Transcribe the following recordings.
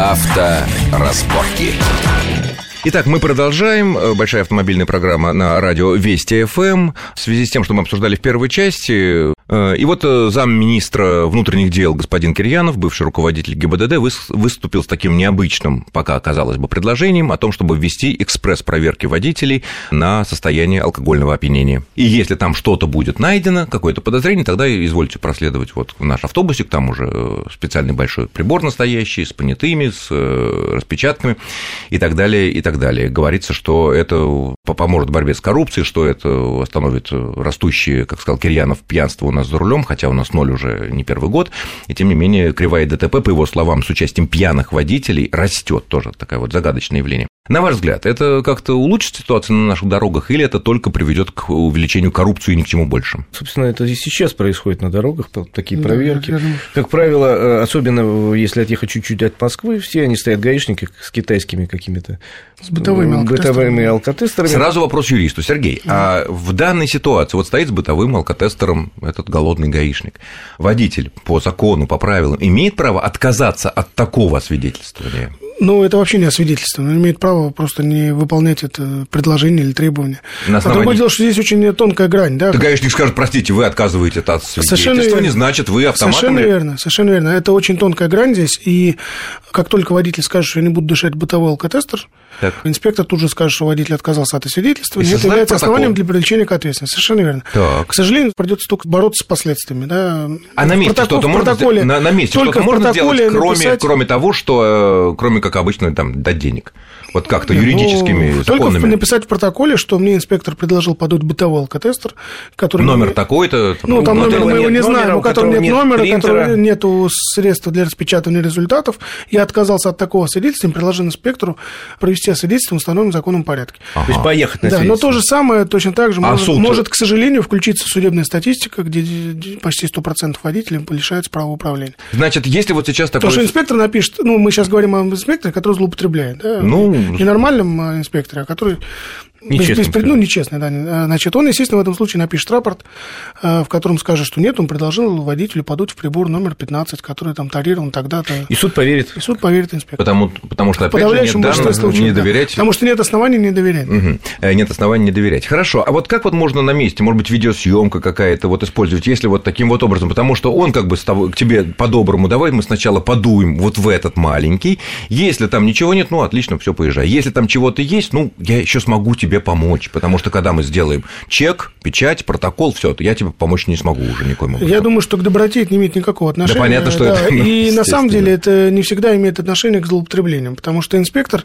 Авторазборки. Итак, мы продолжаем. Большая автомобильная программа на радио Вести ФМ. В связи с тем, что мы обсуждали в первой части, Э, и вот э, замминистра внутренних дел господин Кирьянов, бывший руководитель ГИБДД, выступил с таким необычным, пока казалось бы, предложением о том, чтобы ввести экспресс-проверки водителей на состояние алкогольного опьянения. И если там что-то будет найдено, какое-то подозрение, тогда извольте проследовать вот в наш автобусик, там уже э, специальный большой прибор настоящий, с понятыми, с распечатками и так далее, и так далее. Говорится, что это поможет в борьбе с коррупцией, что это остановит растущее, как сказал Кирьянов, пьянство у нас за рулем, хотя у нас ноль уже не первый год, и тем не менее кривая ДТП, по его словам, с участием пьяных водителей растет тоже такое вот загадочное явление. На ваш взгляд, это как-то улучшит ситуацию на наших дорогах или это только приведет к увеличению коррупции и ни к чему большему? Собственно, это и сейчас происходит на дорогах, такие проверки. Да, как правило, э, особенно если отъехать чуть-чуть от Москвы, все они стоят гаишники с китайскими какими-то с бытовыми алкотестерами. бытовыми алкотестерами. Сразу вопрос юристу. Сергей, а в данной ситуации вот стоит с бытовым алкотестером этот голодный гаишник. Водитель по закону, по правилам имеет право отказаться от такого свидетельствования? Ну, это вообще не освидетельствование. Он имеет право просто не выполнять это предложение или требование. На основании... А другое дело, что здесь очень тонкая грань. Да? Так гаишник скажет, простите, вы отказываете от свидетельствования, значит, вы автоматом... Совершенно верно, совершенно верно. Это очень тонкая грань здесь, и как только водитель скажет, что я не буду дышать бытовой алкотестер, так. инспектор тут же скажет, что водитель отказался от освидетельствования, это является протокол. основанием для привлечения к ответственности. Совершенно верно. Так. К сожалению, придется только бороться с последствиями. Да? А на месте что-то можно на, на месте что-то можно сделать, кроме, написать... кроме того, что, э, кроме как обычно, там, дать денег? Вот как-то юридическими ну, законами. Только написать в протоколе, что мне инспектор предложил подать бытовой алкотестер, который... Номер такой-то... Ну, там номер мы его не знаем, у которого нет номера, у которого нет средств для распечатывания результатов. Я отказался от такого свидетельства, предложил инспектору провести освидетельство в установленном законном порядке. Ага. То есть поехать на Да, но то же самое точно так же а может, может, к сожалению, включиться судебная статистика, где почти 100% водителей лишаются права управления. Значит, если вот сейчас такой... Потому что инспектор напишет, ну, мы сейчас говорим о инспекторе, который злоупотребляет, да? Ну, ненормальном а, инспекторе, а который Нечестный. Без, ну, нечестный, да. А, значит, он, естественно, в этом случае напишет рапорт, а, в котором скажет, что нет, он предложил водителю подуть в прибор номер 15, который там тарирован тогда-то. И суд поверит. И суд поверит инспектору. Потому, потому что, опять же, нет данных, случаев, не доверять. Да. Потому что нет оснований не доверять. Угу. Нет оснований не доверять. Хорошо, а вот как вот можно на месте, может быть, видеосъемка какая-то вот использовать, если вот таким вот образом, потому что он как бы с тобой, к тебе по-доброму, давай мы сначала подуем вот в этот маленький, если там ничего нет, ну, отлично, все, поезжай. Если там чего-то есть, ну, я еще смогу тебе помочь, потому что когда мы сделаем чек, печать, протокол, все, то я тебе помочь не смогу уже образом. Я думаю, что к доброте это не имеет никакого отношения. Да понятно, что да, это. И на самом деле это не всегда имеет отношение к злоупотреблениям, потому что инспектор,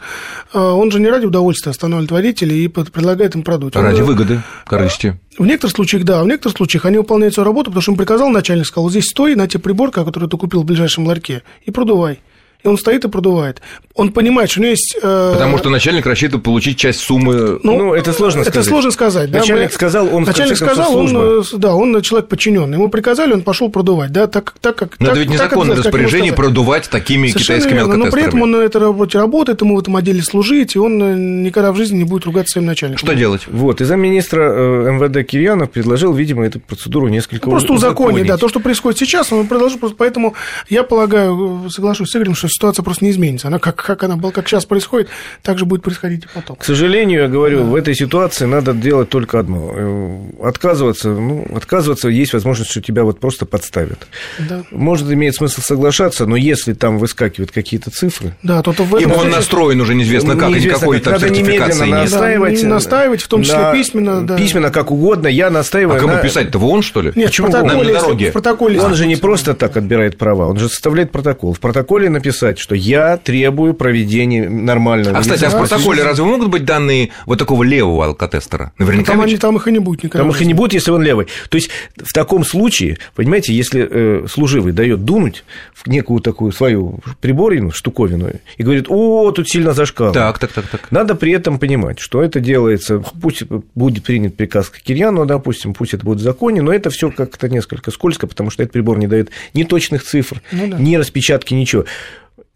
э, он же не ради удовольствия останавливает водителей и предлагает им продукт. Ради он, выгоды, корысти. В некоторых случаях, да, в некоторых случаях они выполняют свою работу, потому что им приказал начальник, сказал, здесь стой на те приборка, который ты купил в ближайшем ларьке, и продувай и он стоит и продувает. Он понимает, что у него есть... Э... Потому что начальник рассчитывает получить часть суммы... Ну, ну это сложно это сказать. Это сложно сказать. Начальник да, сказал, он Начальник сказал, он, э, да, он человек подчиненный. Ему приказали, он пошел продувать, да, так, так как... Но так, это ведь незаконное распоряжение продувать такими Совершенно китайскими верно, Но при этом он на этой работе работает, ему в этом отделе служить, и он э, никогда в жизни не будет ругаться своим начальником. Что делать? Вот, и замминистра э, МВД Кирьянов предложил, видимо, эту процедуру несколько ну, Просто узаконить, да, то, что происходит сейчас, он предложил, поэтому я полагаю, соглашусь с Игорем, что ситуация просто не изменится. Она как, как она была, как сейчас происходит, так же будет происходить и потом. К сожалению, я говорю, да. в этой ситуации надо делать только одно. Э, отказываться, ну, отказываться есть возможность, что тебя вот просто подставят. Да. Может, имеет смысл соглашаться, но если там выскакивают какие-то цифры... Да, то, то в этом... Ибо он настроен уже неизвестно как, неизвестно, никакой там надо немедленно настаивать. Да, настаивать, в том числе на, письменно. Да. Письменно, как угодно, я настаиваю... А кому на... писать-то, он, что ли? Нет, Почему? в протоколе, на, на дороге. В протоколе. Он же не просто так отбирает права, он же составляет протокол. В протоколе написать, что я требую проведения нормального. А, кстати, а в протоколе разве могут быть данные вот такого левого алкотестера? Наверняка. Там, они, там их и не будет никогда. Там их и не будет, если он левый. То есть, в таком случае, понимаете, если э, служивый дает дунуть в некую такую свою приборину, штуковину, и говорит, о, тут сильно зашкал. Так, так, так, так. Надо при этом понимать, что это делается, пусть будет принят приказ к Кирьяну, допустим, пусть это будет в законе, но это все как-то несколько скользко, потому что этот прибор не дает ни точных цифр, ну, да. ни распечатки, ничего.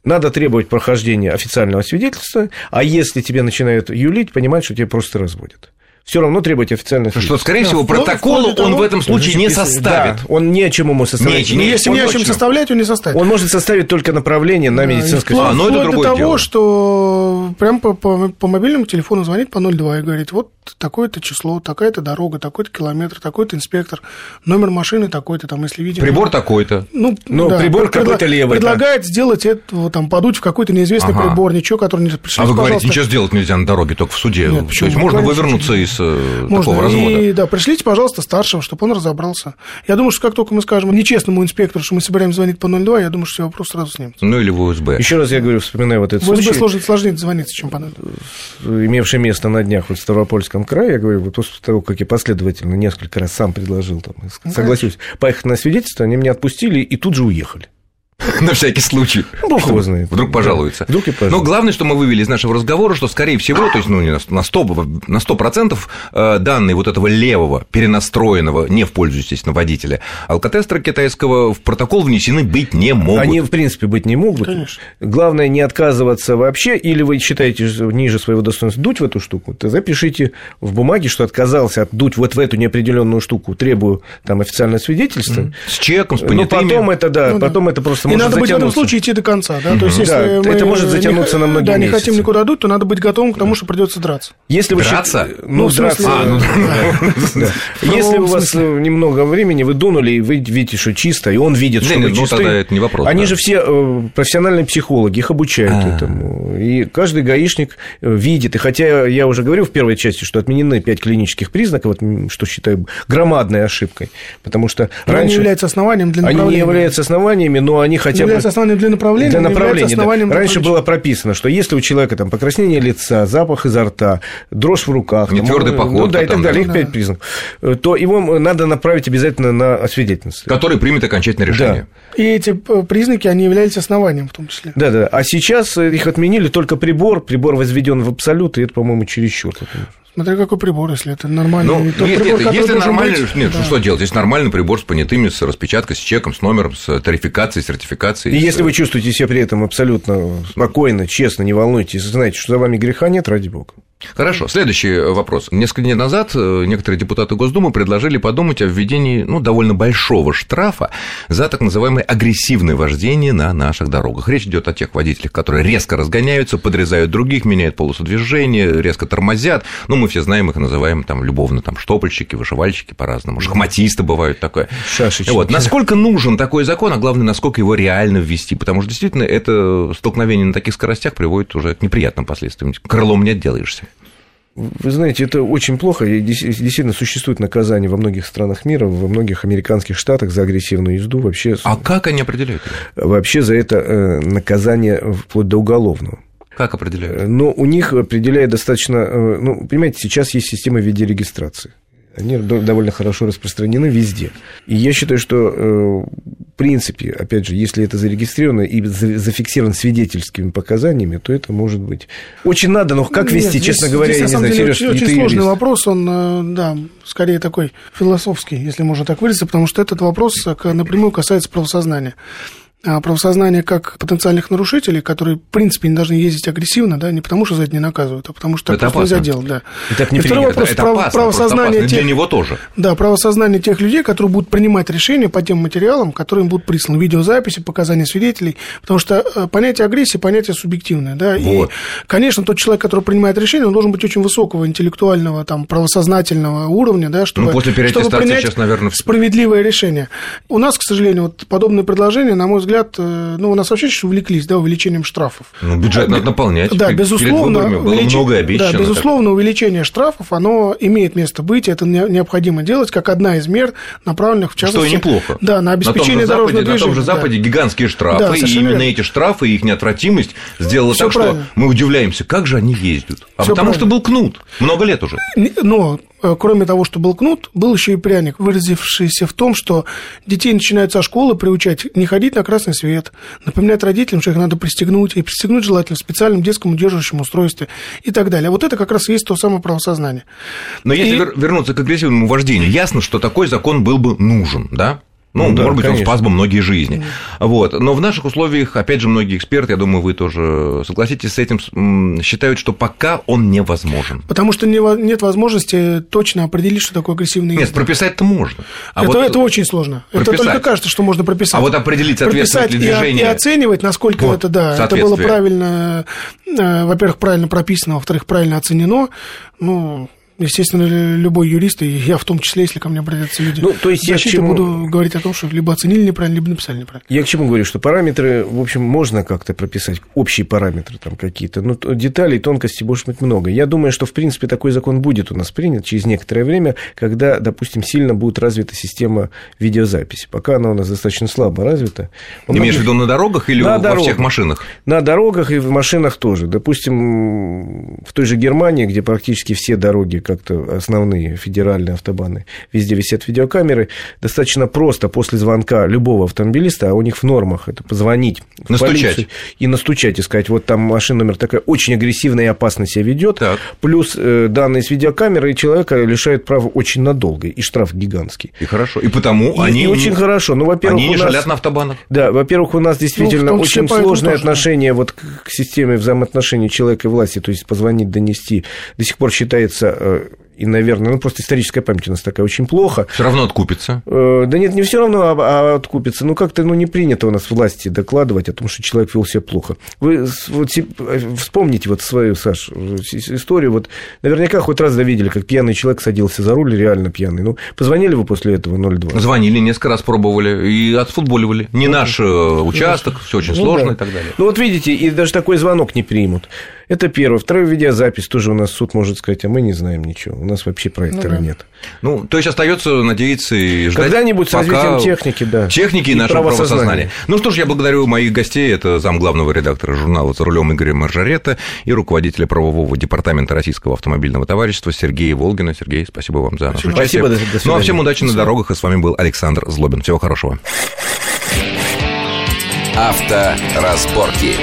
Надо требовать прохождения официального свидетельства, а если тебе начинают юлить, понимать, что тебя просто разводят. все равно требовать официальных Что, скорее всего, протокол он в этом случае не составит. Да, он не о чем ему составить. Не, не, если не о чем составлять, он не составит. Он может составить только направление на медицинское А, но это другое до того, дело. что прям по, по, по мобильному телефону звонит по 02 и говорит, вот такое-то число, такая-то дорога, такой-то километр, такой-то инспектор, номер машины такой-то, там, если видим... Прибор такой-то. Ну, ну да, прибор какой-то левый. Предлагает да. сделать это, там, подуть в какой-то неизвестный ага. прибор, ничего, который не... Пришлите, а вы говорите, ничего сделать нельзя на дороге, только в суде. Нет, То есть можно вывернуться из э, можно. такого развода. И, да, пришлите, пожалуйста, старшего, чтобы он разобрался. Я думаю, что как только мы скажем нечестному инспектору, что мы собираемся звонить по 02, я думаю, что все вопросы сразу снимутся. Ну, или в УСБ. Еще раз я говорю, вспоминаю вот этот в УСБ случай. сложнее звониться, чем по 02. Имевший место на днях вот в Ставропольском крае, я говорю, вот после того, как я последовательно несколько раз сам предложил, там, согласюсь, поехать на свидетельство, они меня отпустили и тут же уехали. На всякий случай. Бог его знает. Вдруг пожалуется. Вдруг и Но главное, что мы вывели из нашего разговора, что, скорее всего, то есть, ну, не на 100, на 100% э, данные вот этого левого, перенастроенного, не в пользу, естественно, водителя, алкотестера китайского в протокол внесены быть не могут. Они, в принципе, быть не могут. Конечно. Главное, не отказываться вообще, или вы считаете ниже своего достоинства дуть в эту штуку, то запишите в бумаге, что отказался от дуть вот в эту неопределенную штуку, требую там официальное свидетельство. С чеком, с понятыми. Но потом это, да, ну, потом да. это просто и надо быть в этом случае идти до конца, да, то есть если да, мы это может затянуться не, на многие Да, месяцы. не хотим никуда дуть, то надо быть готовым к тому, что придется драться. Если вы драться? Ну, ну драться. А, ну, Если у вас э, немного времени, вы дунули, и вы видите, что чисто, и он видит, что вы ну, чисты. это не вопрос. Они же все э, профессиональные психологи, их обучают а. этому. И каждый гаишник э, видит. И хотя я уже говорил в первой части, что отменены пять клинических признаков, что считаю громадной ошибкой, потому что раньше... Они не являются основанием для. Они не являются основаниями, но они хотя бы является основанием для направления. Для направления, да. Раньше было прописано, что если у человека там покраснение лица, запах изо рта, дрожь в руках, не твердый поход, ну, да, и так далее, их пять признаков, э, то его надо направить обязательно на освидетельство. Который примет окончательное решение. Да. И эти э, признаки, они являются основанием в том числе. Да, да. А сейчас их отменили только прибор, прибор возведен в абсолют, и это, по-моему, чересчур. Смотря какой прибор, если это нормальный ну, тот нет, прибор, нет, если нормальный, быть, нет, да. что делать? Если нормальный прибор с понятыми, с распечаткой, с чеком, с номером, с тарификацией, сертификацией. И с... если вы чувствуете себя при этом абсолютно спокойно, честно, не волнуйтесь, знаете, что за вами греха нет, ради бога. Хорошо, следующий вопрос. Несколько дней назад э, некоторые депутаты Госдумы предложили подумать о введении ну, довольно большого штрафа за так называемое агрессивное вождение на наших дорогах. Речь идет о тех водителях, которые резко разгоняются, подрезают других, меняют полосу движения, резко тормозят. Ну, мы все знаем их, называем там любовно там штопольщики, вышивальщики по-разному, шахматисты бывают такое. Шашечки. Вот. Насколько нужен такой закон, а главное, насколько его реально ввести, потому что действительно это столкновение на таких скоростях приводит уже к неприятным последствиям. Крылом не отделаешься. Вы знаете, это очень плохо. Действительно, существует наказание во многих странах мира, во многих американских штатах за агрессивную езду. Вообще, а как они определяют? Вообще за это э, наказание вплоть до уголовного. Как определяют? Но у них определяет достаточно... Э, ну, понимаете, сейчас есть система в виде регистрации. Они довольно хорошо распространены везде. И я считаю, что э, в принципе, опять же, если это зарегистрировано и зафиксировано свидетельскими показаниями, то это может быть. Очень надо, но как вести, Нет, честно здесь, говоря, здесь, я не знаю, деле, Сереж, очень, очень сложный юрист. вопрос, он, э, да, скорее такой философский, если можно так выразиться, потому что этот вопрос напрямую касается правосознания. А правосознание как потенциальных нарушителей, которые, в принципе, не должны ездить агрессивно, да, не потому что за это не наказывают, а потому что это просто нельзя делать, да. Так не и второй вопрос, это, это опасно, правосознание тех, для него тоже. Да, правосознание тех людей, которые будут принимать решения по тем материалам, которые им будут присланы, видеозаписи, показания свидетелей, потому что э, понятие агрессии, понятие субъективное, да, вот. и, конечно, тот человек, который принимает решение, он должен быть очень высокого интеллектуального, там, правосознательного уровня, да, чтобы, ну, после чтобы принять сейчас, наверное... справедливое решение. У нас, к сожалению, вот подобные предложения, на мой взгляд, взгляд, э, ну, у нас вообще сейчас увлеклись, да, увеличением штрафов. Ну, бюджет надо наполнять. Да, безусловно. было увелич... много обещано. Да, безусловно, так. увеличение штрафов, оно имеет место быть, это необходимо делать, как одна из мер, направленных, в частности... Что неплохо. Да, на обеспечение на дорожного Западе, движения. На том же Западе да. гигантские штрафы, да, и именно верно. эти штрафы и их неотвратимость сделала Всё так, правильно. что мы удивляемся, как же они ездят. А Всё потому правильно. что был кнут, много лет уже. Но кроме того, что был кнут, был еще и пряник, выразившийся в том, что детей начинают со школы приучать не ходить на красный свет, напоминать родителям, что их надо пристегнуть, и пристегнуть желательно в специальном детском удерживающем устройстве и так далее. А вот это как раз и есть то самое правосознание. Но и... если вернуться к агрессивному вождению, ясно, что такой закон был бы нужен, да? Ну, ну да, может быть, конечно. он спас бы многие жизни. Вот. Но в наших условиях, опять же, многие эксперты, я думаю, вы тоже согласитесь с этим, считают, что пока он невозможен. Потому что нет возможности точно определить, что такое агрессивный язык. Нет, прописать-то можно. А это, вот это очень сложно. Прописать. Это только кажется, что можно прописать. А вот определить соответствует прописать ли движение... И, и оценивать, насколько вот, это, да, это было правильно, э, во-первых, правильно прописано, во-вторых, правильно оценено, ну, естественно, любой юрист, и я в том числе, если ко мне обратятся люди, ну, то есть я к чему... буду говорить о том, что либо оценили неправильно, либо написали неправильно. Я к чему говорю, что параметры, в общем, можно как-то прописать, общие параметры там какие-то, но деталей, тонкостей может быть много. Я думаю, что, в принципе, такой закон будет у нас принят через некоторое время, когда, допустим, сильно будет развита система видеозаписи. Пока она у нас достаточно слабо развита. Имеешь в виду на дорогах или на во дорогах. всех машинах? На дорогах и в машинах тоже. Допустим, в той же Германии, где практически все дороги как-то основные федеральные автобаны, везде висят видеокамеры. Достаточно просто после звонка любого автомобилиста, а у них в нормах это позвонить настучать. и настучать и сказать, вот там машина номер такая очень агрессивная и опасно себя ведет, так. плюс э, данные с видеокамеры, человека лишают права очень надолго, и штраф гигантский. И хорошо, и потому и, они... И очень хорошо, ну, во-первых, Они не нас... шалят на автобанах. Да, во-первых, у нас действительно ну, очень сложное отношение вот к, к системе взаимоотношений человека и власти, то есть позвонить, донести, до сих пор считается э, и, наверное, ну, просто историческая память у нас такая очень плохо. Все равно откупится. Э, да нет, не все равно, а, а откупится. Ну, как-то ну, не принято у нас власти докладывать о том, что человек вел себя плохо. Вы вот, вспомните вот свою, Саш, историю. Вот наверняка хоть раз довидели, как пьяный человек садился за руль, реально пьяный. Ну, позвонили вы после этого 02? Звонили, несколько раз пробовали и отфутболивали. Не ну, наш э, участок, все очень ну, сложно да. и так далее. Ну, вот видите, и даже такой звонок не примут. Это первое. Второе, видеозапись тоже у нас суд может сказать, а мы не знаем ничего. У нас вообще проектора ну, да. нет. Ну, то есть остается надеяться и ждать. Когда-нибудь с развитием техники, да. Техники и, и нашего правосознания. Ну что ж, я благодарю моих гостей. Это зам главного редактора журнала «За рулем» Игоря Маржарета и руководителя правового департамента Российского автомобильного товарищества Сергея Волгина. Сергей, спасибо вам за наше участие. Спасибо, до, Ну, а всем удачи спасибо. на дорогах. И с вами был Александр Злобин. Всего хорошего. Авторазборки.